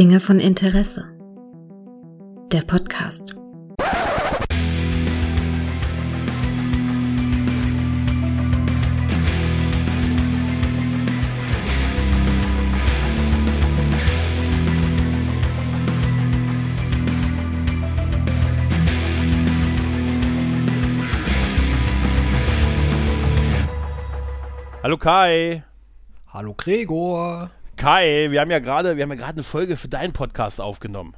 Dinge von Interesse. Der Podcast. Hallo Kai. Hallo Gregor. Kai, wir haben ja gerade, wir haben ja gerade eine Folge für deinen Podcast aufgenommen.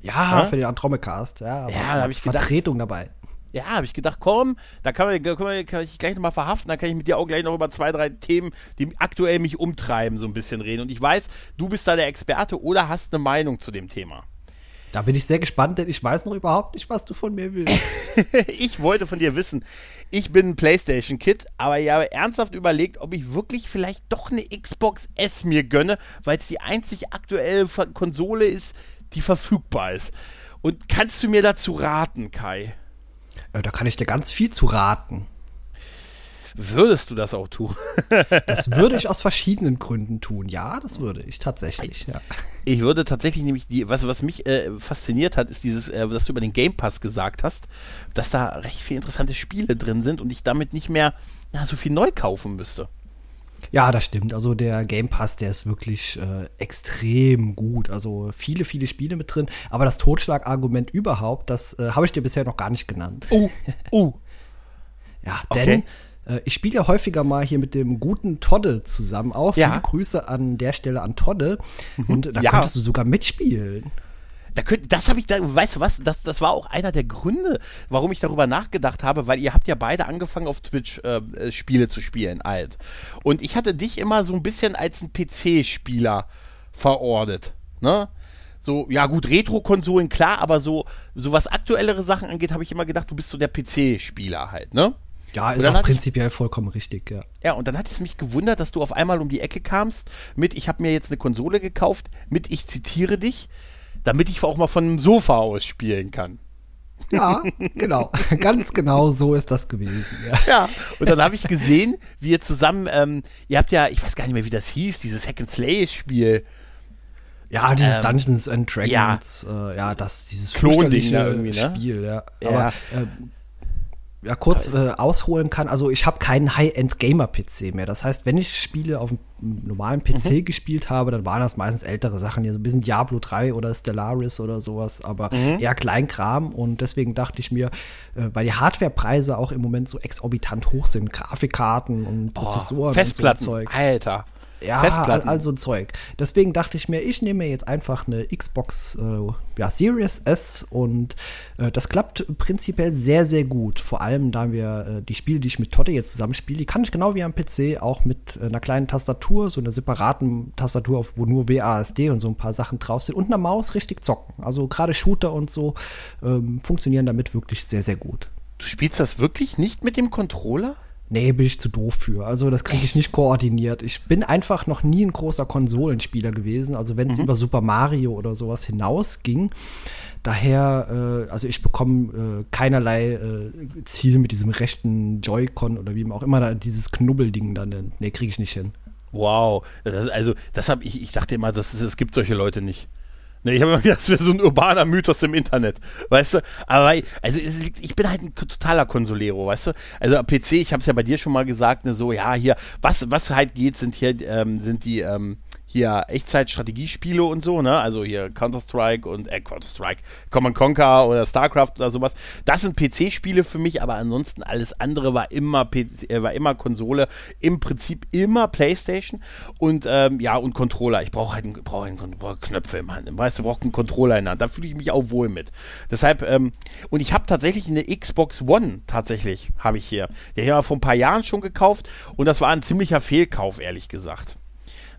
Ja, Hä? für den Andromecast. Ja, Ja, da da hab ich gedacht- Vertretung dabei. Ja, habe ich gedacht, komm, da kann, man, kann, man, kann ich gleich nochmal verhaften, dann kann ich mit dir auch gleich noch über zwei, drei Themen, die aktuell mich umtreiben, so ein bisschen reden. Und ich weiß, du bist da der Experte oder hast eine Meinung zu dem Thema. Da bin ich sehr gespannt, denn ich weiß noch überhaupt nicht, was du von mir willst. ich wollte von dir wissen, ich bin ein PlayStation-Kid, aber ich habe ernsthaft überlegt, ob ich wirklich vielleicht doch eine Xbox S mir gönne, weil es die einzig aktuelle Konsole ist, die verfügbar ist. Und kannst du mir dazu raten, Kai? Äh, da kann ich dir ganz viel zu raten. Würdest du das auch tun? Das würde ich aus verschiedenen Gründen tun. Ja, das würde ich tatsächlich. Ja. Ich würde tatsächlich nämlich, die, was, was mich äh, fasziniert hat, ist dieses, äh, was du über den Game Pass gesagt hast, dass da recht viele interessante Spiele drin sind und ich damit nicht mehr na, so viel neu kaufen müsste. ja, das stimmt. Also der Game Pass, der ist wirklich äh, extrem gut. Also viele, viele Spiele mit drin. Aber das Totschlagargument überhaupt, das äh, habe ich dir bisher noch gar nicht genannt. Oh, oh. Ja, Okay. Äh, ich spiele ja häufiger mal hier mit dem guten Todde zusammen. Auch Ja. Mhm. viele Grüße an der Stelle an Todde. Und da Ja. könntest du sogar mitspielen. Da könnt, das habe ich da, weißt du was, das, das war auch einer der Gründe, warum ich darüber nachgedacht habe, weil ihr habt ja beide angefangen auf Twitch äh, äh, Spiele zu spielen, alt. Und ich hatte dich immer so ein bisschen als ein PC-Spieler verortet, ne? So, ja gut, Retro-Konsolen, klar, aber so, so was aktuellere Sachen angeht, habe ich immer gedacht, du bist so der PC-Spieler halt, ne? Ja, ist auch hatte ich- prinzipiell vollkommen richtig, ja. Ja, und dann hat es mich gewundert, dass du auf einmal um die Ecke kamst mit, ich habe mir jetzt eine Konsole gekauft, mit, ich zitiere dich, damit ich auch mal von einem Sofa aus spielen kann. Ja, genau. Ganz genau so ist das gewesen. Ja. Ja, und dann habe ich gesehen, wie ihr zusammen, ähm, ihr habt ja, ich weiß gar nicht mehr, wie das hieß, dieses Hack and Slay-Spiel. Ja, dieses Ähm, Dungeons and Dragons, ja, äh, ja das dieses Klonding da irgendwie, ne? Spiel, ja. Ja. Aber ähm, ja, kurz äh, ausholen kann, also ich habe keinen High-End-Gamer-PC mehr. Das heißt, wenn ich Spiele auf einem normalen PC Mhm. gespielt habe, dann waren das meistens ältere Sachen, hier so ein bisschen Diablo 3 oder Stellaris oder sowas, aber Mhm. eher Kleinkram und deswegen dachte ich mir, äh, weil die Hardwarepreise auch im Moment so exorbitant hoch sind, Grafikkarten und Prozessoren Festplatten, und so Zeug. Alter. Ja, Festplatten. all, so ein Zeug. Deswegen dachte ich mir, ich nehme mir jetzt einfach eine Xbox äh, ja, Series S und äh, das klappt prinzipiell sehr, sehr gut. Vor allem, da wir äh, die Spiele, die ich mit Totte jetzt zusammenspiele, die kann ich genau wie am PC auch mit äh, einer kleinen Tastatur, so einer separaten Tastatur, auf, wo nur WASD und so ein paar Sachen drauf sind und einer Maus richtig zocken. Also gerade Shooter und so ähm, funktionieren damit wirklich sehr, sehr gut. Du spielst das wirklich nicht mit dem Controller? Nee, bin ich zu doof für. Also das kriege ich nicht koordiniert. Ich bin einfach noch nie ein großer Konsolenspieler gewesen. Also wenn es über Super Mario oder sowas hinausging. Daher, äh, also ich bekomme äh, keinerlei äh, Ziel mit diesem rechten Joy-Con oder wie auch immer da dieses Knubbelding dann. Nee, kriege ich nicht hin. Wow. Das, also, das habe ich, ich dachte immer, das, es gibt solche Leute nicht. Ne, ich habe immer gedacht, das wäre so ein urbaner Mythos im Internet, weißt du? Aber also liegt, ich bin halt ein totaler Consolero, weißt du? Also PC, ich habe es ja bei dir schon mal gesagt, ne, so ja hier, was was halt geht, sind hier ähm, sind die ähm, hier Echtzeit-Strategiespiele und so, ne? Also hier Counter-Strike und äh, Counter-Strike, Command Conquer oder StarCraft oder sowas. Das sind PC-Spiele für mich, aber ansonsten alles andere war immer PC, äh, war immer Konsole, im Prinzip immer PlayStation und ähm, ja und Controller. Ich brauche halt einen, brauch einen, brauch Knöpfe im Hand, weißt du, brauche einen Controller in der Hand. Da fühle ich mich auch wohl mit. Deshalb ähm, und ich habe tatsächlich eine Xbox One tatsächlich habe ich hier. Die habe ich aber vor ein paar Jahren schon gekauft und das war ein ziemlicher Fehlkauf ehrlich gesagt.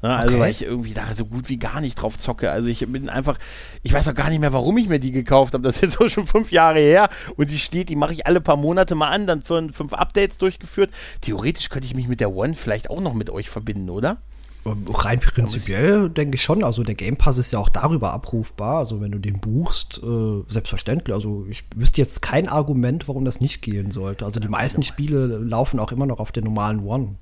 Ne, also, Okay. weil ich irgendwie da so gut wie gar nicht drauf zocke. Also, ich bin einfach, ich weiß auch gar nicht mehr, warum ich mir die gekauft habe. Das ist jetzt auch schon fünf Jahre her. Und die steht, die mache ich alle paar Monate mal an, dann für fünf Updates durchgeführt. Theoretisch könnte ich mich mit der One vielleicht auch noch mit euch verbinden, oder? Ähm, Rein prinzipiell denke ich schon. Also der Game Pass ist ja auch darüber abrufbar. Also wenn du den buchst, äh, selbstverständlich. Also ich wüsste jetzt kein Argument, warum das nicht gehen sollte. Also die meisten Spiele laufen auch immer noch auf der normalen One.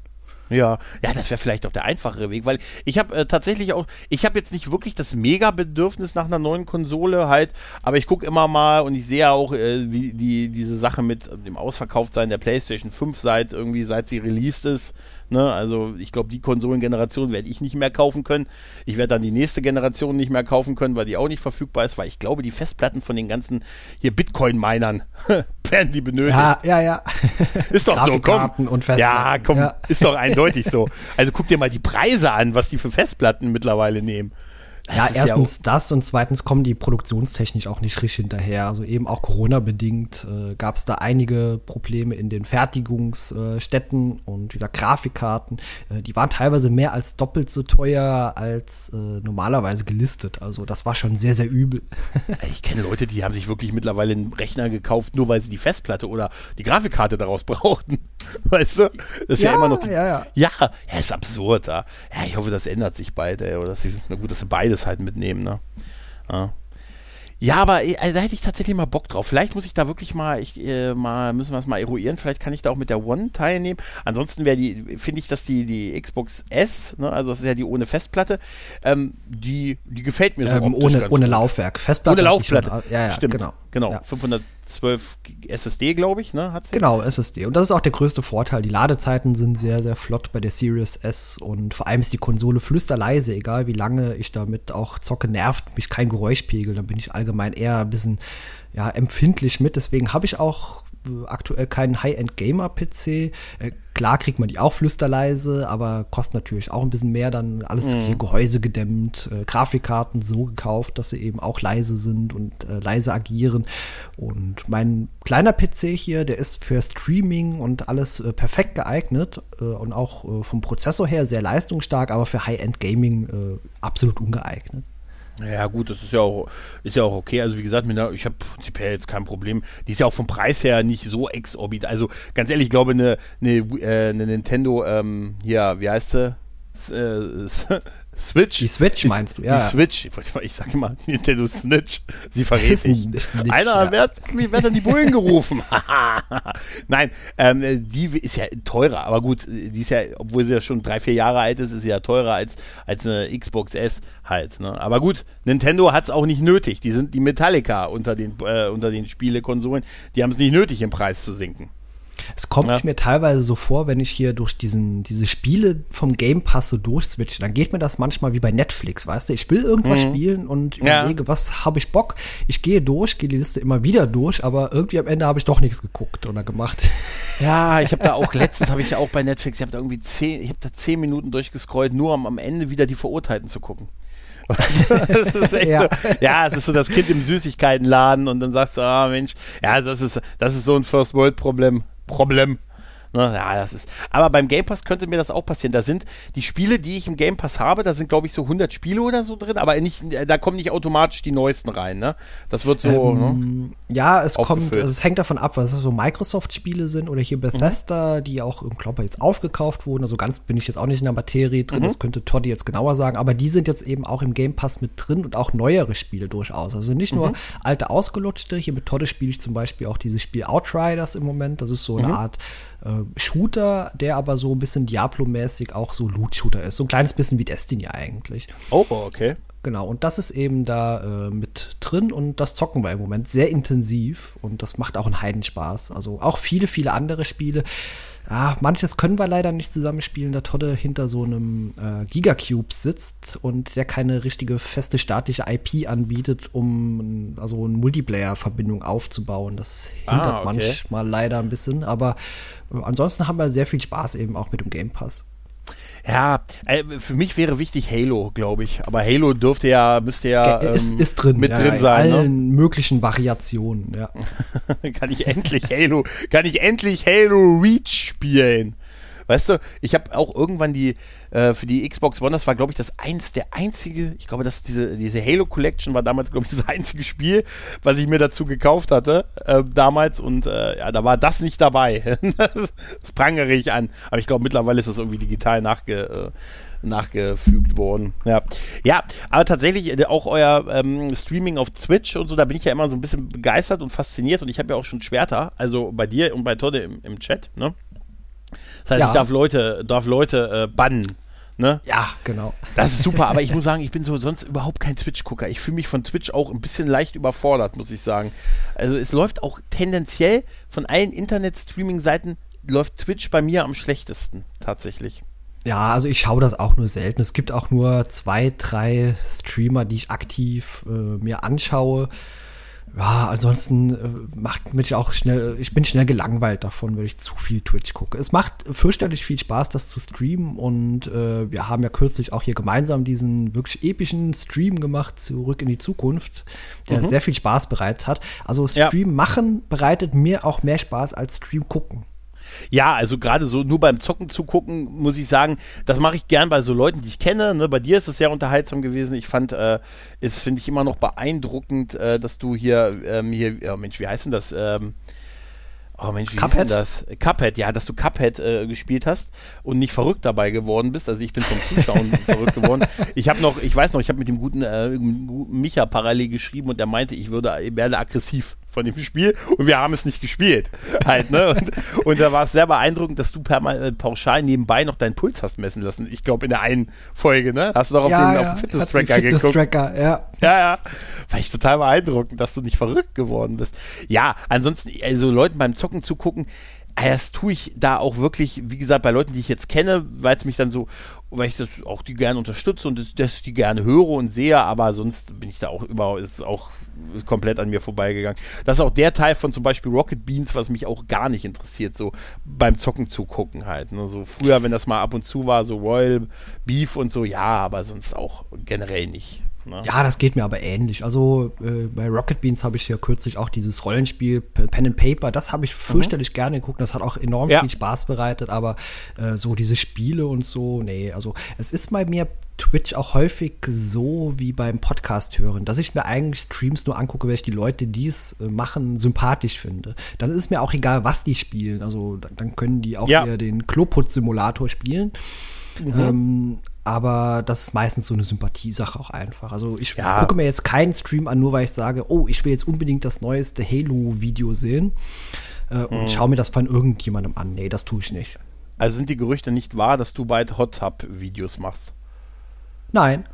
Ja, ja, das wäre vielleicht auch der einfachere Weg, weil ich habe äh, tatsächlich auch, ich habe jetzt nicht wirklich das Mega-Bedürfnis nach einer neuen Konsole halt, aber ich gucke immer mal und ich sehe auch, äh, wie die diese Sache mit dem Ausverkauftsein der PlayStation 5 seit irgendwie seit sie released ist, Ne? Also ich glaube, die Konsolengeneration werde ich nicht mehr kaufen können. Ich werde dann die nächste Generation nicht mehr kaufen können, weil die auch nicht verfügbar ist, weil ich glaube, die Festplatten von den ganzen hier Bitcoin-Minern werden die benötigt. Ja, ja, ja. Ist doch so, komm. Und ja, komm, ja. ist doch eindeutig so. Also guck dir mal die Preise an, was die für Festplatten mittlerweile nehmen. Das ja, erstens ja das und zweitens kommen die produktionstechnisch auch nicht richtig hinterher. Also eben auch Corona-bedingt äh, gab es da einige Probleme in den Fertigungsstätten äh, und dieser Grafikkarten. Äh, die waren teilweise mehr als doppelt so teuer als äh, normalerweise gelistet. Also das war schon sehr, sehr übel. ich kenne Leute, die haben sich wirklich mittlerweile einen Rechner gekauft, nur weil sie die Festplatte oder die Grafikkarte daraus brauchten. Weißt du? Das ist ja, ja immer noch. Ja, ja. Ja, ja, ist absurd. Ja. ja, ich hoffe, das ändert sich bald, ey. Oder dass sie, na gut, dass sie beides halt mitnehmen, ne? Ja. Ja, aber also, da hätte ich tatsächlich mal Bock drauf. Vielleicht muss ich da wirklich mal, ich äh, mal müssen wir es mal eruieren. Vielleicht kann ich da auch mit der One teilnehmen. Ansonsten wäre die, finde ich, dass die die Xbox S, ne, also das ist ja die ohne Festplatte, ähm, die die gefällt mir so ähm, ohne ohne Laufwerk. Festplatte. Ohne Laufplatte. Schon, ja, ja, stimmt. Genau. Genau. Ja. 512 SSD, glaube ich, ne, hat sie. Genau, SSD. Und das ist auch der größte Vorteil. Die Ladezeiten sind sehr, sehr flott bei der Series S und vor allem ist die Konsole flüsterleise, egal wie lange ich damit auch zocke, nervt mich kein Geräuschpegel. Dann bin ich allgemein eher ein bisschen ja, empfindlich mit. Deswegen habe ich auch aktuell keinen High-End-Gamer-PC. Äh, klar kriegt man die auch flüsterleise, aber kostet natürlich auch ein bisschen mehr. Dann alles mhm. hier Gehäuse gedämmt, äh, Grafikkarten so gekauft, dass sie eben auch leise sind und äh, leise agieren. Und mein kleiner PC hier, der ist für Streaming und alles äh, perfekt geeignet äh, und auch äh, vom Prozessor her sehr leistungsstark, aber für High-End-Gaming absolut ungeeignet. Ja, gut, das ist ja auch, ist ja auch okay. Also wie gesagt, mit einer, ich habe prinzipiell jetzt kein Problem. Die ist ja auch vom Preis her nicht so exorbitant. Also ganz ehrlich, ich glaube, eine, eine, äh, eine Nintendo, ähm, hier, wie heißt sie? Äh, Switch. Die Switch meinst du, ja. Die Switch. Ich, sage immer Nintendo Snitch. Sie verrät sich. Einer ja. wird, wird dann die Bullen gerufen. Nein, ähm, die ist ja teurer, aber gut, die ist ja, obwohl sie ja schon drei, vier Jahre alt ist, ist sie ja teurer als, als eine Xbox S halt. Ne? Aber gut, Nintendo hat es auch nicht nötig. Die sind die Metallica unter den, äh, unter den Spielekonsolen. Die haben es nicht nötig, im Preis zu sinken. Es kommt ja. mir teilweise so vor, wenn ich hier durch diesen, diese Spiele vom Game Pass so durchswitche, dann geht mir das manchmal wie bei Netflix, weißt du? Ich will irgendwas mhm. spielen und überlege, ja. was habe ich Bock? Ich gehe durch, gehe die Liste immer wieder durch, aber irgendwie am Ende habe ich doch nichts geguckt oder gemacht. Ja, ich habe da auch letztens habe ich ja auch bei Netflix, ich habe da irgendwie zehn, ich habe da zehn Minuten durchgescrollt, nur um am Ende wieder die Verurteilten zu gucken. ja. so, ja, es ist so das Kind im Süßigkeitenladen und dann sagst du, ah Mensch, ja, das ist, das ist so ein First World Problem. Problem. Ne, ja, das ist. Aber beim Game Pass könnte mir das auch passieren. Da sind die Spiele, die ich im Game Pass habe, da sind glaube ich so 100 Spiele oder so drin, aber nicht, da kommen nicht automatisch die neuesten rein. Ne? Das wird so. Ähm, ne? Ja, es kommt, also es hängt davon ab, was so Microsoft-Spiele sind oder hier Bethesda, mhm. die auch im Klopper jetzt aufgekauft wurden. Also ganz bin ich jetzt auch nicht in der Materie drin. Mhm. Das könnte Toddy jetzt genauer sagen. Aber die sind jetzt eben auch im Game Pass mit drin und auch neuere Spiele durchaus. Also nicht nur mhm. alte ausgelutschte. Hier mit Toddy spiele ich zum Beispiel auch dieses Spiel Outriders im Moment. Das ist so eine mhm. Art äh, Shooter, der aber so ein bisschen Diablo-mäßig auch so Loot-Shooter ist. So ein kleines bisschen wie Destiny eigentlich. Oh, okay. Genau, und das ist eben da äh, mit drin und das zocken wir im Moment sehr intensiv und das macht auch einen Heidenspaß. Also auch viele, viele andere Spiele. Ah, manches können wir leider nicht zusammenspielen, da Todde hinter so einem äh, Gigacube sitzt und der keine richtige feste staatliche IP anbietet, um also eine Multiplayer-Verbindung aufzubauen. Das hindert ah, okay. manchmal leider ein bisschen, aber äh, ansonsten haben wir sehr viel Spaß eben auch mit dem Game Pass. Ja, äh, für mich wäre wichtig Halo, glaube ich. Aber Halo dürfte ja, müsste ja ähm, ist, ist drin, mit ja, drin sein. In allen ne? möglichen Variationen, ja. kann ich endlich Halo, kann ich endlich Halo Reach spielen? Weißt du, ich habe auch irgendwann die äh, für die Xbox One, das war glaube ich das eins der einzige, ich glaube, dass diese diese Halo Collection war damals glaube ich das einzige Spiel, was ich mir dazu gekauft hatte äh, damals und äh, ja, da war das nicht dabei. das, prangere ich an, aber ich glaube mittlerweile ist das irgendwie digital nachge äh, nachgefügt worden. Ja, ja aber tatsächlich äh, auch euer ähm, Streaming auf Twitch und so, da bin ich ja immer so ein bisschen begeistert und fasziniert und ich habe ja auch schon Schwerter, also bei dir und bei Todde im, im Chat, ne? Das heißt, Ja. ich darf Leute, darf Leute äh, bannen. Ne? Ja, genau. Das ist super, aber ich muss sagen, ich bin so sonst überhaupt kein Twitch-Gucker. Ich fühle mich von Twitch auch ein bisschen leicht überfordert, muss ich sagen. Also es läuft auch tendenziell von allen Internet-Streaming-Seiten läuft Twitch bei mir am schlechtesten, tatsächlich. Ja, also ich schaue das auch nur selten. Es gibt auch nur zwei, drei Streamer, die ich aktiv äh, mir anschaue. Ja, ansonsten äh, macht mich auch schnell, ich bin schnell gelangweilt davon, wenn ich zu viel Twitch gucke. Es macht fürchterlich viel Spaß, das zu streamen und äh, wir haben ja kürzlich auch hier gemeinsam diesen wirklich epischen Stream gemacht, zurück in die Zukunft, der sehr viel Spaß bereitet hat. Also Ja. Stream machen bereitet mir auch mehr Spaß als Stream gucken. Ja, also gerade so nur beim Zocken zu gucken, muss ich sagen, das mache ich gern bei so Leuten, die ich kenne. Ne? Bei dir ist es sehr unterhaltsam gewesen. Ich fand, äh, ist finde ich immer noch beeindruckend, äh, dass du hier, ähm, hier, ja, Mensch, wie heißt denn das? Ähm, oh Mensch, wie hieß denn Cuphead? das? Cuphead, ja, dass du Cuphead äh, gespielt hast und nicht verrückt dabei geworden bist. Also ich bin vom Zuschauen verrückt geworden. Ich habe noch, ich weiß noch, ich habe mit dem guten, äh, Micha parallel geschrieben und der meinte, ich würde, ich werde aggressiv von dem Spiel und wir haben es nicht gespielt. Halt, ne? Und, und da war es sehr beeindruckend, dass du per, äh, pauschal nebenbei noch deinen Puls hast messen lassen. Ich glaube, in der einen Folge, ne? Hast du doch auf den, auf den Fitness-Tracker geguckt. Fitness-Tracker, ja. Ja, ja. War ich total beeindruckend, dass du nicht verrückt geworden bist. Ja, ansonsten, also Leuten beim Zocken zugucken, äh, das tue ich da auch wirklich, wie gesagt, bei Leuten, die ich jetzt kenne, weil es mich dann so, weil ich das auch die gerne unterstütze und das, das die gerne höre und sehe, aber sonst bin ich da auch überhaupt, ist auch komplett an mir vorbeigegangen. Das ist auch der Teil von zum Beispiel Rocket Beans, was mich auch gar nicht interessiert, so beim Zocken zugucken halt. Ne? So früher, wenn das mal ab und zu war, so Royal Beef und so, ja, aber sonst auch generell nicht. Ne? Ja, das geht mir aber ähnlich. Also äh, bei Rocket Beans habe ich ja kürzlich auch dieses Rollenspiel Pen and Paper, das habe ich fürchterlich gerne geguckt. Das hat auch enorm Mhm. Ja. viel Spaß bereitet, aber äh, so diese Spiele und so, nee, also es ist bei mir Twitch auch häufig so wie beim Podcast hören, dass ich mir eigentlich Streams nur angucke, weil ich die Leute, die es äh, machen, sympathisch finde. Dann ist es mir auch egal, was die spielen. Also dann- können die auch Ja. hier den Kloputz-Simulator spielen. Ähm, aber das ist meistens so eine Sympathiesache auch einfach. Also ich Ja. gucke mir jetzt keinen Stream an, nur weil ich sage, oh, ich will jetzt unbedingt das neueste Halo-Video sehen äh, und schaue mir das von irgendjemandem an. Nee, das tue ich nicht. Also sind die Gerüchte nicht wahr, dass du bald Hot Tub Videos machst? Nein.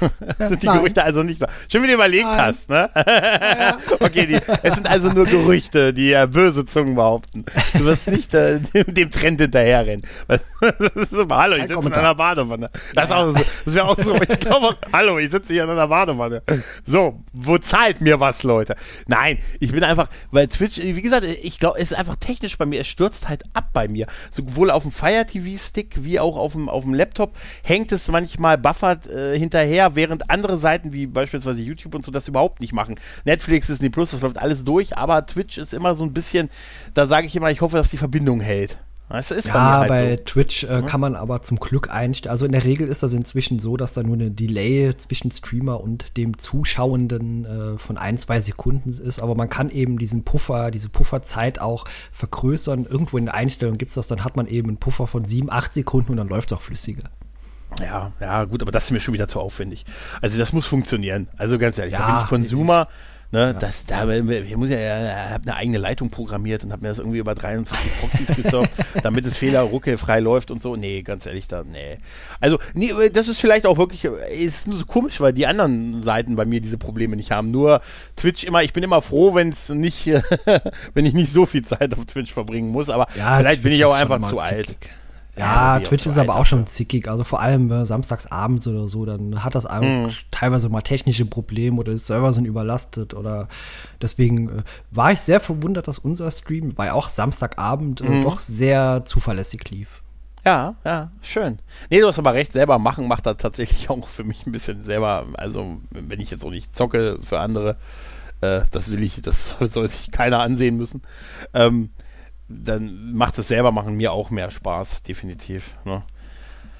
sind die nein. Gerüchte also nicht wahr? Schön, wie du überlegt Nein. hast, ne? okay, die, es sind also nur Gerüchte, die äh, böse Zungen behaupten. Du wirst nicht äh, dem, dem Trend hinterherrennen. das ist so, hallo, ich sitze in einer Badewanne. Das, auch so, das wäre auch so, ich glaube, hallo, ich sitze hier in einer Badewanne. So, wo zahlt mir was, Leute? Nein, ich bin einfach, weil Twitch, wie gesagt, ich glaube, es ist einfach technisch bei mir, es stürzt halt ab bei mir. Sowohl auf dem Fire TV Stick wie auch auf dem, auf dem Laptop hängt es manchmal buffert äh, hinterher, während andere Seiten wie beispielsweise YouTube und so das überhaupt nicht machen. Netflix, Disney Plus, das läuft alles durch, aber Twitch ist immer so ein bisschen, da sage ich immer, ich hoffe, dass die Verbindung hält. Das ist bei Ja, halt bei so. Twitch äh, kann man aber zum Glück einstellen. Also in der Regel ist das inzwischen so, dass da nur eine Delay zwischen Streamer und dem Zuschauenden äh, von ein, zwei Sekunden ist. Aber man kann eben diesen Puffer, diese Pufferzeit auch vergrößern. Irgendwo in der Einstellung gibt es das, dann hat man eben einen Puffer von sieben, acht Sekunden und dann läuft es auch flüssiger. Ja, ja, gut, aber das ist mir schon wieder zu aufwendig. Also das muss funktionieren. Also ganz ehrlich, da Ja, bin ich Consumer. Ne, das, da, ich muss ja, ich habe eine eigene Leitung programmiert und habe mir das irgendwie über 43 Proxys gesurft, damit es fehlerruckelfrei läuft und so. Nee, ganz ehrlich, da, nee. Also, nee, das ist vielleicht auch wirklich, ist nur so komisch, weil die anderen Seiten bei mir diese Probleme nicht haben. Nur Twitch immer, ich bin immer froh, wenn es nicht, wenn ich nicht so viel Zeit auf Twitch verbringen muss, aber vielleicht bin Twitch ich auch einfach zu alt. zickig. Ja, Ja, Twitch ist aber auch schon zickig. Also vor allem äh, samstagsabends oder so, dann hat das Mhm. teilweise mal technische Probleme oder die Server sind überlastet oder deswegen äh, war ich sehr verwundert, dass unser Stream, ja auch Samstagabend, Mhm. äh, doch sehr zuverlässig lief. Ja, ja, schön. Nee, du hast aber recht, selber machen macht da tatsächlich auch für mich ein bisschen selber, also wenn ich jetzt auch nicht zocke für andere, äh, das will ich, das soll sich keiner ansehen müssen, ähm, dann macht es selber machen mir auch mehr Spaß, definitiv. Ne?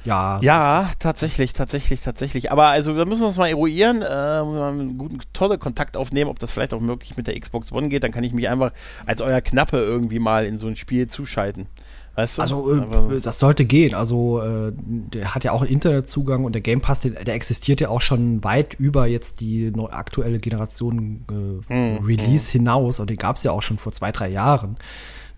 Ja, so Ja, tatsächlich, tatsächlich, tatsächlich. Aber also da müssen wir uns mal eruieren, äh, müssen wir mal einen guten, tolle Kontakt aufnehmen, ob das vielleicht auch möglich mit der Xbox One geht, dann kann ich mich einfach als euer Knappe irgendwie mal in so ein Spiel zuschalten. Weißt du? Also äh, das sollte gehen. Also äh, der hat ja auch einen Internetzugang und der Game Pass, der, der existiert ja auch schon weit über jetzt die neu, aktuelle Generation äh, Hm, Release hinaus. Und den gab es ja auch schon vor zwei, drei Jahren.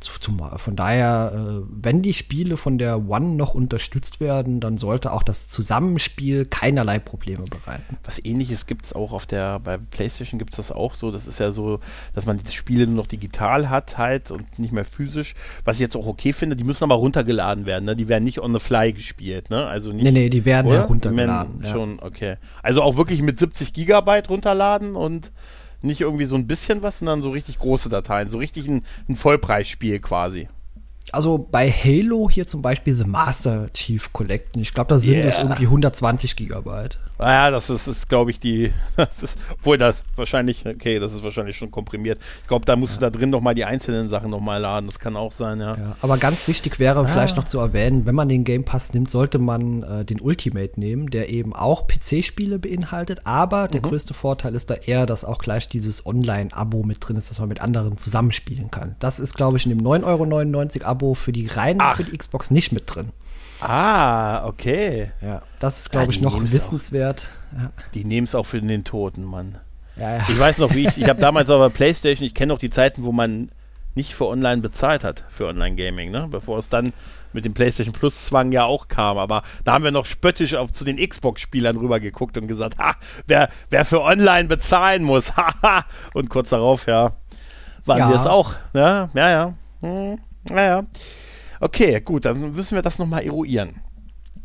Von daher, äh, wenn die Spiele von der One noch unterstützt werden, dann sollte auch das Zusammenspiel keinerlei Probleme bereiten. Was ähnliches gibt es auch auf der, bei PlayStation gibt es das auch so. Das ist ja so, dass man die Spiele nur noch digital hat halt und nicht mehr physisch. Was ich jetzt auch okay finde, die müssen aber runtergeladen werden. Ne? Die werden nicht on the fly gespielt. Ne? Also nicht, nee, nee, die werden ja runtergeladen. Ja. Schon, okay. Also auch wirklich mit 70 Gigabyte runterladen und nicht irgendwie so ein bisschen was, sondern so richtig große Dateien, so richtig ein, ein Vollpreisspiel quasi. Also bei Halo hier zum Beispiel The Master Chief Collection, ich glaube, da sind yeah. es irgendwie 120 Gigabyte. Naja, das ist, ist glaube ich, die, das ist, obwohl das wahrscheinlich, okay, das ist wahrscheinlich schon komprimiert. Ich glaube, da musst ja. du da drin nochmal die einzelnen Sachen nochmal laden, das kann auch sein, ja. ja aber ganz wichtig wäre ah. vielleicht noch zu erwähnen, wenn man den Game Pass nimmt, sollte man äh, den Ultimate nehmen, der eben auch PC-Spiele beinhaltet, aber der mhm. größte Vorteil ist da eher, dass auch gleich dieses Online-Abo mit drin ist, dass man mit anderen zusammenspielen kann. Das ist, glaube ich, in dem 9,99 Euro Abo für die rein Ach. für die Xbox nicht mit drin. Ah, okay. Ja, das ist, glaube ja, ich, noch wissenswert. Ja. Die nehmen es auch für den Toten, Mann. Ja, ja. Ich weiß noch, wie ich, ich habe damals auf der Playstation, ich kenne noch die Zeiten, wo man nicht für Online bezahlt hat, für Online-Gaming, ne? Bevor es dann mit dem PlayStation Plus-Zwang ja auch kam. Aber da haben wir noch spöttisch auf, zu den Xbox-Spielern rübergeguckt und gesagt, ha, wer, wer für Online bezahlen muss, haha. und kurz darauf, ja, waren ja. wir es auch. Ja, ja, ja. Hm, ja, ja. Okay, gut, dann müssen wir das nochmal eruieren.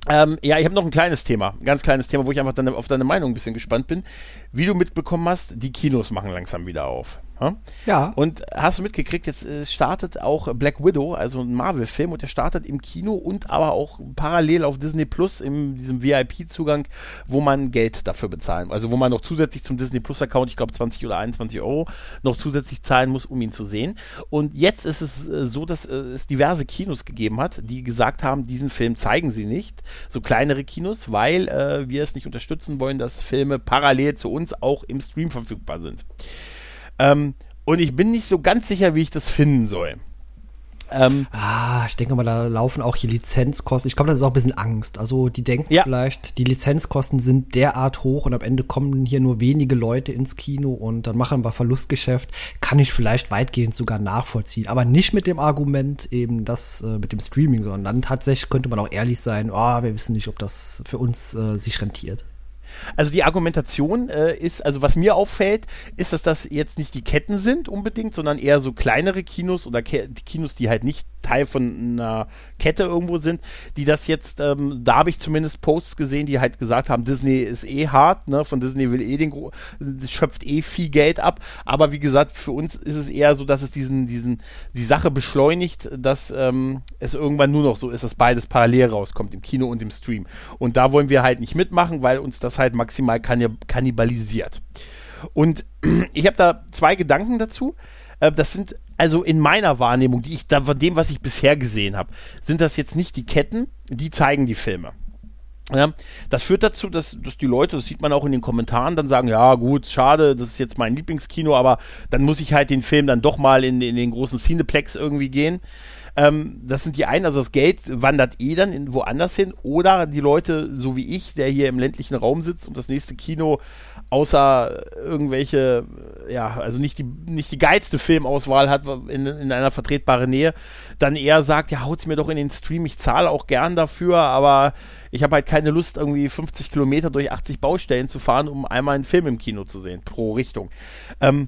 Ähm, ja, ich habe noch ein kleines Thema, ein ganz kleines Thema, wo ich einfach deine, auf deine Meinung ein bisschen gespannt bin. Wie du mitbekommen hast, die Kinos machen langsam wieder auf. Ja. Und hast du mitgekriegt, jetzt äh, startet auch Black Widow, also ein Marvel-Film, und der startet im Kino und aber auch parallel auf Disney Plus in diesem VIP-Zugang, wo man Geld dafür bezahlen, also wo man noch zusätzlich zum Disney Plus-Account, ich glaube 20 oder 21 Euro, noch zusätzlich zahlen muss, um ihn zu sehen. Und jetzt ist es äh, so, dass äh, es diverse Kinos gegeben hat, die gesagt haben, diesen Film zeigen sie nicht, so kleinere Kinos, weil äh, wir es nicht unterstützen wollen, dass Filme parallel zu uns auch im Stream verfügbar sind. Ähm, und ich bin nicht so ganz sicher, wie ich das finden soll. Ähm, ah, ich denke mal, da laufen auch hier Lizenzkosten. Ich glaube, das ist auch ein bisschen Angst. Also die denken ja. vielleicht, die Lizenzkosten sind derart hoch und am Ende kommen hier nur wenige Leute ins Kino und dann machen wir Verlustgeschäft. Kann ich vielleicht weitgehend sogar nachvollziehen. Aber nicht mit dem Argument eben das äh, mit dem Streaming, sondern dann tatsächlich könnte man auch ehrlich sein, oh, wir wissen nicht, ob das für uns äh, sich rentiert. Also die Argumentation äh, ist, also was mir auffällt, ist, dass das jetzt nicht die Ketten sind unbedingt, sondern eher so kleinere Kinos oder Ke Kinos, die halt nicht Teil von einer Kette irgendwo sind, die das jetzt, ähm, da habe ich zumindest Posts gesehen, die halt gesagt haben, Disney ist eh hart, ne? Von Disney will eh den schöpft eh viel Geld ab. Aber wie gesagt, für uns ist es eher so, dass es diesen, diesen, die Sache beschleunigt, dass ähm, es irgendwann nur noch so ist, dass beides parallel rauskommt, im Kino und im Stream. Und da wollen wir halt nicht mitmachen, weil uns das halt maximal kannibalisiert. Und ich habe da zwei Gedanken dazu. Äh, das sind also in meiner Wahrnehmung, die ich da von dem, was ich bisher gesehen habe, sind das jetzt nicht die Ketten, die zeigen die Filme. Ja, das führt dazu, dass, dass die Leute, das sieht man auch in den Kommentaren, dann sagen, ja gut, schade, das ist jetzt mein Lieblingskino, aber dann muss ich halt den Film dann doch mal in, in den großen Cineplex irgendwie gehen. Ähm, das sind die einen, also das Geld wandert eh dann in, woanders hin. Oder die Leute, so wie ich, der hier im ländlichen Raum sitzt und das nächste Kino außer irgendwelche, ja, also nicht die, nicht die geilste Filmauswahl hat in, in einer vertretbaren Nähe, dann eher sagt, ja, haut's mir doch in den Stream, ich zahle auch gern dafür, aber ich habe halt keine Lust, irgendwie 50 Kilometer durch 80 Baustellen zu fahren, um einmal einen Film im Kino zu sehen, pro Richtung. Ähm,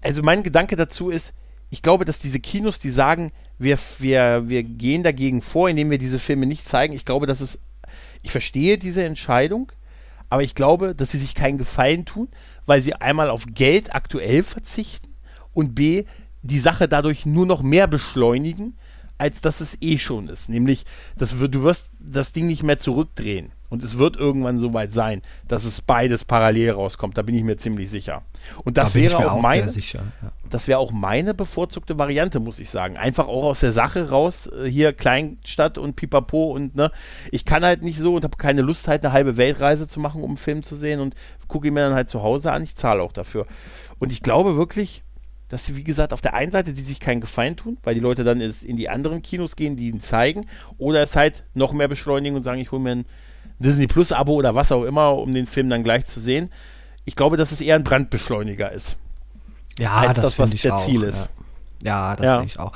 also mein Gedanke dazu ist, ich glaube, dass diese Kinos, die sagen, wir, wir, wir gehen dagegen vor, indem wir diese Filme nicht zeigen. Ich glaube, dass es, ich verstehe diese Entscheidung, aber ich glaube, dass sie sich keinen Gefallen tun, weil sie einmal auf Geld aktuell verzichten und b, die Sache dadurch nur noch mehr beschleunigen, als dass es eh schon ist. Nämlich, das, du wirst das Ding nicht mehr zurückdrehen. Und es wird irgendwann soweit sein, dass es beides parallel rauskommt. Da bin ich mir ziemlich sicher. Und das da wäre auch, auch meine, sicher, ja. das wäre auch meine bevorzugte Variante, muss ich sagen. Einfach auch aus der Sache raus, äh, hier Kleinstadt und Pipapo und ne, ich kann halt nicht so und habe keine Lust halt eine halbe Weltreise zu machen, um einen Film zu sehen und gucke ihn mir dann halt zu Hause an. Ich zahle auch dafür. Und ich glaube wirklich, dass sie, wie gesagt, auf der einen Seite die sich keinen Gefallen tun, weil die Leute dann in die anderen Kinos gehen, die ihn zeigen, oder es halt noch mehr beschleunigen und sagen, ich hole mir ein Disney Plus Abo oder was auch immer, um den Film dann gleich zu sehen. Ich glaube, dass es eher ein Brandbeschleuniger ist. Ja, als das, das was der auch, Ziel ist. Ja, ja das ja. sehe ich auch.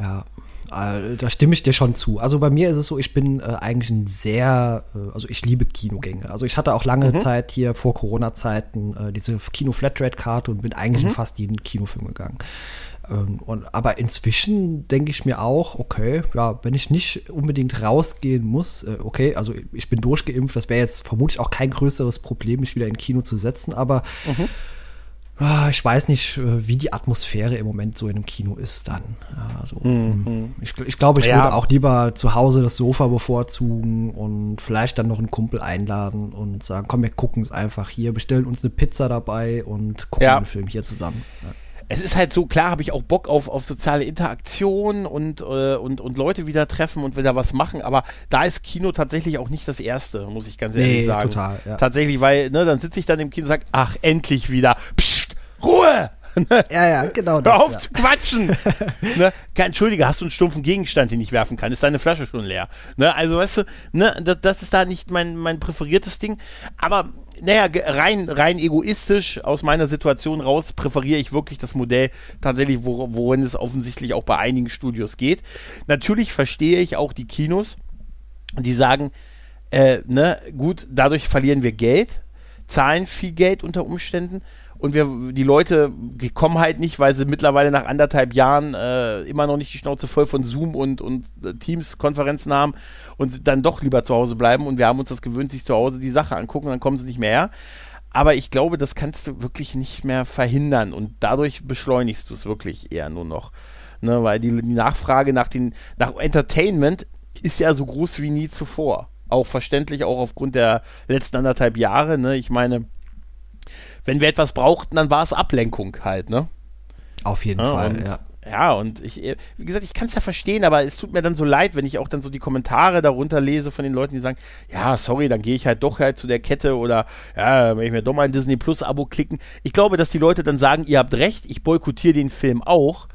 Ja, äh, da stimme ich dir schon zu. Also bei mir ist es so, ich bin äh, eigentlich ein sehr, äh, also ich liebe Kinogänge. Also ich hatte auch lange mhm. Zeit hier vor Corona-Zeiten äh, diese Kino-Flatrate-Karte und bin eigentlich mhm. in fast jeden Kinofilm gegangen. Ähm, und, aber inzwischen denke ich mir auch, okay, ja, wenn ich nicht unbedingt rausgehen muss, äh, okay, also ich bin durchgeimpft, das wäre jetzt vermutlich auch kein größeres Problem, mich wieder in Kino zu setzen, aber mhm. Ah, ich weiß nicht, äh, wie die Atmosphäre im Moment so in einem Kino ist dann. Also, mhm. ich, ich glaube, ich ja. würde auch lieber zu Hause das Sofa bevorzugen und vielleicht dann noch einen Kumpel einladen und sagen, komm, wir gucken es einfach hier, bestellen uns eine Pizza dabei und gucken ja. den Film hier zusammen. Ja es ist halt so, klar habe ich auch Bock auf, auf soziale Interaktion und, äh, und, und Leute wieder treffen und wieder was machen, aber da ist Kino tatsächlich auch nicht das Erste, muss ich ganz ehrlich nee, sagen. Total, ja. Tatsächlich, weil, ne, dann sitze ich dann im Kino und sage, ach, endlich wieder. Psst, Ruhe! ja, ja, genau. Das, Hör auf ja. zu quatschen! ne? Entschuldige, hast du einen stumpfen Gegenstand, den ich werfen kann? Ist deine Flasche schon leer? Ne? Also, weißt du, ne, das, das ist da nicht mein, mein präferiertes Ding. Aber naja, rein, rein egoistisch aus meiner Situation raus präferiere ich wirklich das Modell tatsächlich, worin es offensichtlich auch bei einigen Studios geht. Natürlich verstehe ich auch die Kinos, die sagen, äh, ne, gut, dadurch verlieren wir Geld, zahlen viel Geld unter Umständen und wir, die Leute kommen halt nicht, weil sie mittlerweile nach anderthalb Jahren äh, immer noch nicht die Schnauze voll von Zoom und, und äh, Teams-Konferenzen haben und dann doch lieber zu Hause bleiben und wir haben uns das gewöhnt, sich zu Hause die Sache angucken, dann kommen sie nicht mehr her. Aber ich glaube, das kannst du wirklich nicht mehr verhindern und dadurch beschleunigst du es wirklich eher nur noch. Ne, weil die, die Nachfrage nach, den, nach Entertainment ist ja so groß wie nie zuvor. Auch verständlich, auch aufgrund der letzten anderthalb Jahre. Ne? Ich meine, wenn wir etwas brauchten, dann war es Ablenkung halt, ne? Auf jeden ja, Fall, und, ja. Ja, und ich, äh, wie gesagt, ich kann es ja verstehen, aber es tut mir dann so leid, wenn ich auch dann so die Kommentare darunter lese von den Leuten, die sagen, ja, sorry, dann gehe ich halt doch halt zu der Kette oder ja, wenn ich mir doch mal ein Disney Plus Abo klicken. Ich glaube, dass die Leute dann sagen, ihr habt recht, ich boykottiere den Film auch.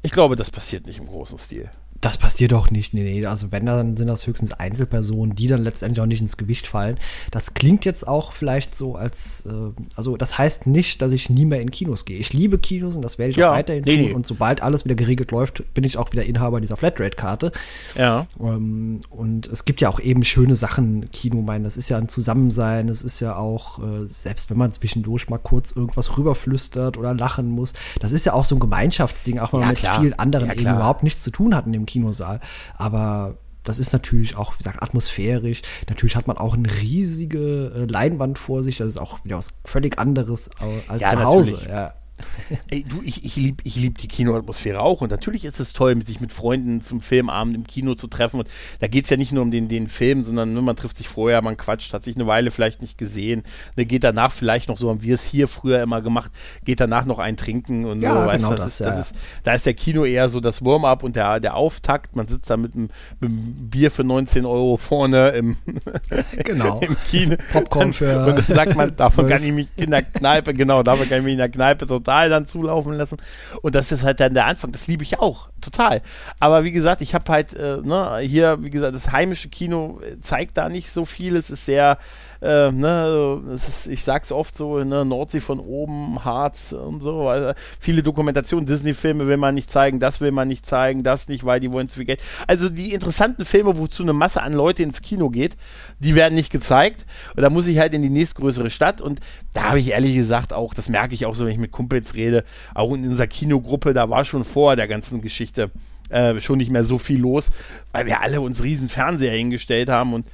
Ich glaube, das passiert nicht im großen Stil. Das passiert doch nicht. Nee, nee. Also wenn, dann sind das höchstens Einzelpersonen, die dann letztendlich auch nicht ins Gewicht fallen. Das klingt jetzt auch vielleicht so als, äh, also das heißt nicht, dass ich nie mehr in Kinos gehe. Ich liebe Kinos und das werde ich ja, auch weiterhin nee, tun. Nee. Und sobald alles wieder geregelt läuft, bin ich auch wieder Inhaber dieser Flatrate-Karte. Ja. Ähm, und es gibt ja auch eben schöne Sachen, Kino, mein, das ist ja ein Zusammensein, es ist ja auch, äh, selbst wenn man zwischendurch mal kurz irgendwas rüberflüstert oder lachen muss, das ist ja auch so ein Gemeinschaftsding, auch wenn ja, man mit vielen anderen ja, eben überhaupt nichts zu tun hat in dem Kinosaal. Aber das ist natürlich auch, wie gesagt, atmosphärisch. Natürlich hat man auch eine riesige äh, Leinwand vor sich. Das ist auch wieder was völlig anderes als ja, zu Hause. Ja. Ey, du, ich, ich liebe ich lieb die Kinoatmosphäre auch und natürlich ist es toll, sich mit Freunden zum Filmabend im Kino zu treffen und da geht es ja nicht nur um den, den Film, sondern ne, man trifft sich vorher, man quatscht, hat sich eine Weile vielleicht nicht gesehen, ne, geht danach vielleicht noch so, haben wir es hier früher immer gemacht, geht danach noch ein Trinken und ja, so, genau das, das, ist, ja. das ist, da ist der Kino eher so das Warm-up und der, der Auftakt, man sitzt da mit einem, mit einem Bier für 19 Euro vorne im, genau. im Kino Popcorn für und dann sagt man, davon kann ich mich in der Kneipe, genau, davon kann ich mich in der Kneipe so total dann zulaufen lassen. Und das ist halt dann der Anfang. Das liebe ich auch, total. Aber wie gesagt, ich habe halt äh, ne, hier, wie gesagt, das heimische Kino zeigt da nicht so viel. Es ist sehr äh, ne, ist, ich sag's oft so, ne, Nordsee von oben, Harz und so. Also viele Dokumentationen, Disney-Filme will man nicht zeigen, das will man nicht zeigen, das nicht, weil die wollen zu viel Geld. Also die interessanten Filme, wozu eine Masse an Leute ins Kino geht, die werden nicht gezeigt. Und da muss ich halt in die nächstgrößere Stadt. Und da habe ich ehrlich gesagt auch, das merke ich auch so, wenn ich mit Kumpels rede, auch in unserer Kinogruppe, da war schon vor der ganzen Geschichte äh, schon nicht mehr so viel los, weil wir alle uns riesen Fernseher hingestellt haben und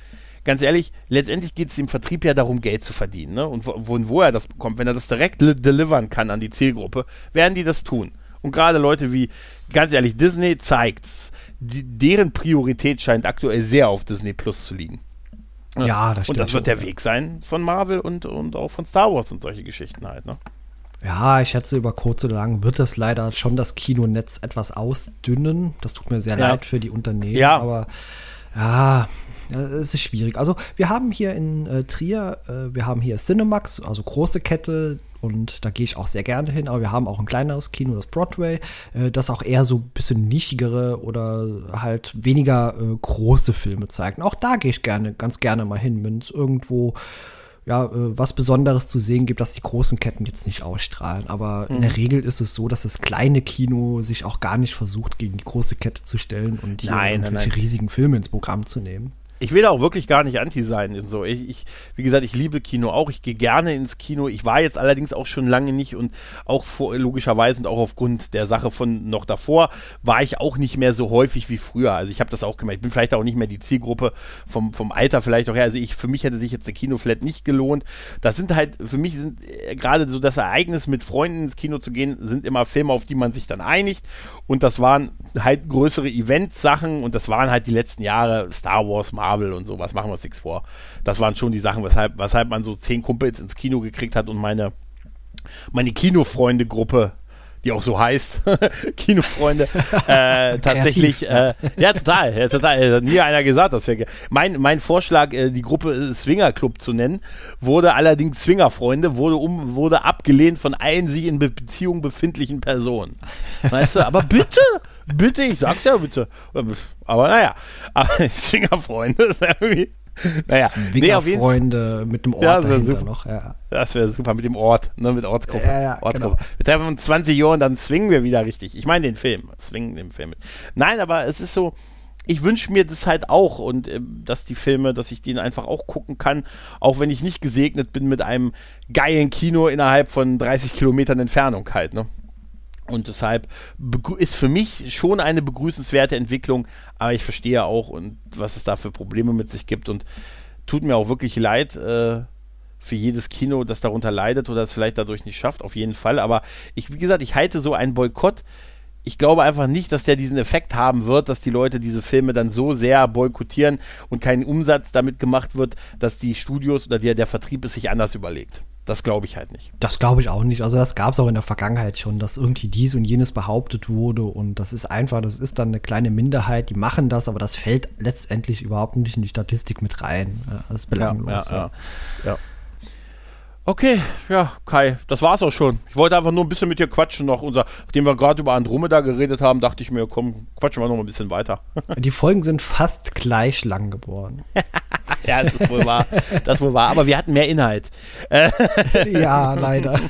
ganz ehrlich, letztendlich geht es dem Vertrieb ja darum, Geld zu verdienen. Ne? Und wo, wo er das bekommt, wenn er das direkt delivern kann an die Zielgruppe, werden die das tun. Und gerade Leute wie, ganz ehrlich, Disney zeigt deren Priorität scheint aktuell sehr auf Disney Plus zu liegen. Ja, das stimmt. Und das wird der Weg sein von Marvel und, und auch von Star Wars und solche Geschichten halt, ne? Ja, ich schätze, über kurz oder lang wird das leider schon das Kinonetz etwas ausdünnen. Das tut mir sehr ja. leid für die Unternehmen. Ja. Aber ja, es ist schwierig. Also wir haben hier in äh, Trier, äh, wir haben hier Cinemax, also große Kette, und da gehe ich auch sehr gerne hin, aber wir haben auch ein kleineres Kino, das Broadway, äh, das auch eher so ein bisschen nischigere oder halt weniger äh, große Filme zeigt. Und auch da gehe ich gerne, ganz gerne mal hin, wenn es irgendwo ja, äh, was Besonderes zu sehen gibt, dass die großen Ketten jetzt nicht ausstrahlen. Aber mhm. in der Regel ist es so, dass das kleine Kino sich auch gar nicht versucht, gegen die große Kette zu stellen und hier nein, nein, nein. riesigen Filme ins Programm zu nehmen ich will auch wirklich gar nicht anti sein. So. Ich, ich, wie gesagt, ich liebe Kino auch. Ich gehe gerne ins Kino. Ich war jetzt allerdings auch schon lange nicht und auch vor, logischerweise und auch aufgrund der Sache von noch davor war ich auch nicht mehr so häufig wie früher. Also ich habe das auch gemerkt. Ich bin vielleicht auch nicht mehr die Zielgruppe vom, vom Alter vielleicht auch her. Also ich, für mich hätte sich jetzt der Kino vielleicht nicht gelohnt. Das sind halt, für mich sind äh, gerade so das Ereignis mit Freunden ins Kino zu gehen, sind immer Filme, auf die man sich dann einigt. Und das waren halt größere Event-Sachen und das waren halt die letzten Jahre Star Wars, Marvel und sowas, machen wir uns nichts vor. Das waren schon die Sachen, weshalb, weshalb man so zehn Kumpels ins Kino gekriegt hat und meine, meine Kinofreunde-Gruppe die auch so heißt, Kinofreunde, äh, tatsächlich, äh, ja, total, ja, total, hat nie einer gesagt, das wäre, mein, mein Vorschlag, äh, die Gruppe Swinger Club zu nennen, wurde allerdings Swingerfreunde, wurde um, wurde abgelehnt von allen sich in Beziehung befindlichen Personen. Weißt du, aber bitte, bitte, ich sag's ja bitte, aber naja, aber Swingerfreunde ist irgendwie, naja, nee, auf jeden Freunde mit dem Ort ja, das super. noch. Ja. Das wäre super mit dem Ort, ne, mit Ortsgruppe. Ja, ja, Ortsgruppe. Genau. Wir treffen uns 20 Jahren, dann zwingen wir wieder richtig. Ich meine den Film, zwingen den Film. Nein, aber es ist so, ich wünsche mir das halt auch und äh, dass die Filme, dass ich den einfach auch gucken kann, auch wenn ich nicht gesegnet bin mit einem geilen Kino innerhalb von 30 Kilometern Entfernung halt, ne? Und deshalb ist für mich schon eine begrüßenswerte Entwicklung, aber ich verstehe auch und was es da für Probleme mit sich gibt und tut mir auch wirklich leid äh, für jedes Kino, das darunter leidet oder es vielleicht dadurch nicht schafft, auf jeden Fall. Aber ich, wie gesagt, ich halte so einen Boykott. Ich glaube einfach nicht, dass der diesen Effekt haben wird, dass die Leute diese Filme dann so sehr boykottieren und kein Umsatz damit gemacht wird, dass die Studios oder der, der Vertrieb es sich anders überlegt. Das glaube ich halt nicht. Das glaube ich auch nicht. Also das gab es auch in der Vergangenheit schon, dass irgendwie dies und jenes behauptet wurde und das ist einfach, das ist dann eine kleine Minderheit, die machen das, aber das fällt letztendlich überhaupt nicht in die Statistik mit rein. Das ist belanglos. Ja, ja, ja. ja. Okay, ja, Kai, das war's auch schon. Ich wollte einfach nur ein bisschen mit dir quatschen noch. Unser, nachdem wir gerade über Andromeda geredet haben, dachte ich mir, komm, quatschen wir noch ein bisschen weiter. Die Folgen sind fast gleich lang geworden. ja, das ist wohl wahr. Das ist wohl wahr. Aber wir hatten mehr Inhalt. ja, leider.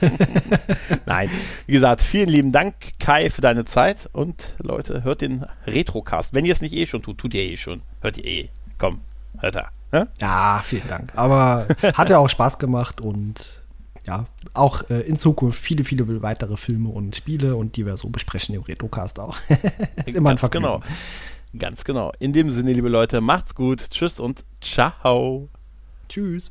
Nein, wie gesagt, vielen lieben Dank, Kai, für deine Zeit. Und Leute, hört den Retrocast. Wenn ihr es nicht eh schon tut, tut ihr eh schon. Hört ihr eh. Komm, hört er. Ja? ja, vielen Dank. Aber hat ja auch Spaß gemacht und ja, auch äh, in Zukunft viele, viele weitere Filme und Spiele und die wir so besprechen im Retrocast auch. ist immer ein Vergnügen. Genau. Ganz genau. In dem Sinne, liebe Leute, macht's gut. Tschüss und ciao. Tschüss.